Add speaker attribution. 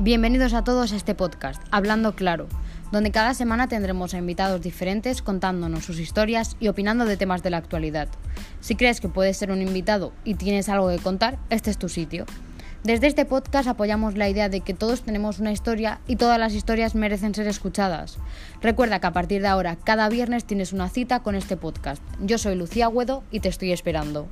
Speaker 1: Bienvenidos a todos a este podcast, Hablando Claro, donde cada semana tendremos a invitados diferentes contándonos sus historias y opinando de temas de la actualidad. Si crees que puedes ser un invitado y tienes algo que contar, este es tu sitio. Desde este podcast apoyamos la idea de que todos tenemos una historia y todas las historias merecen ser escuchadas. Recuerda que a partir de ahora, cada viernes tienes una cita con este podcast. Yo soy Lucía Agüedo y te estoy esperando.